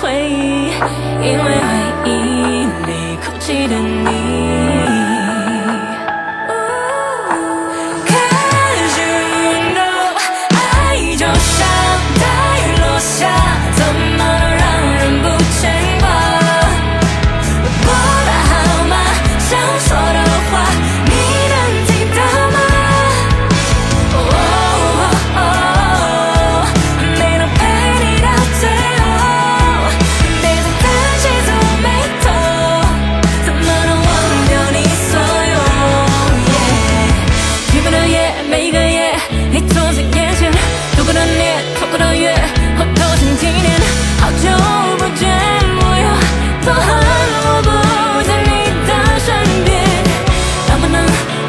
回忆因为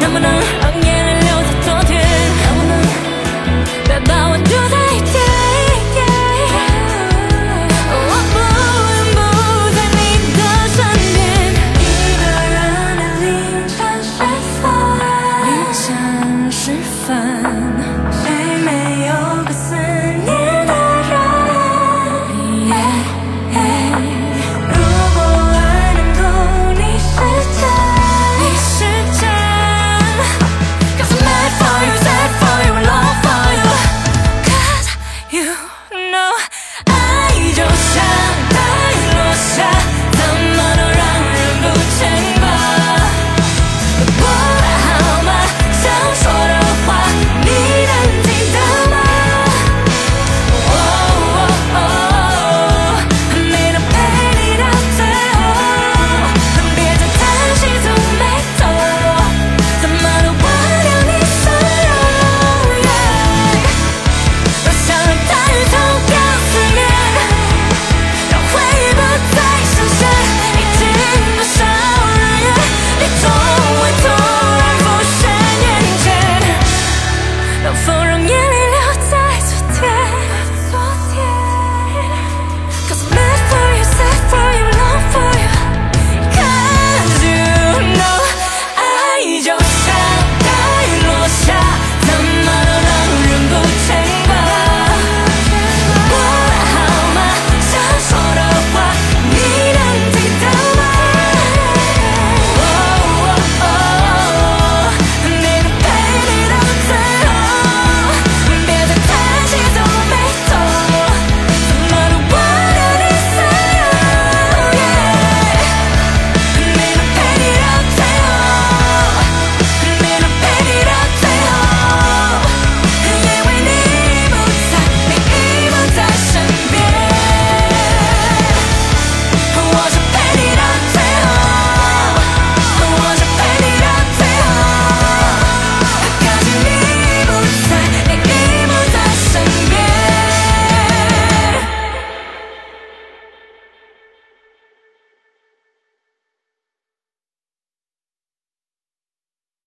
能不能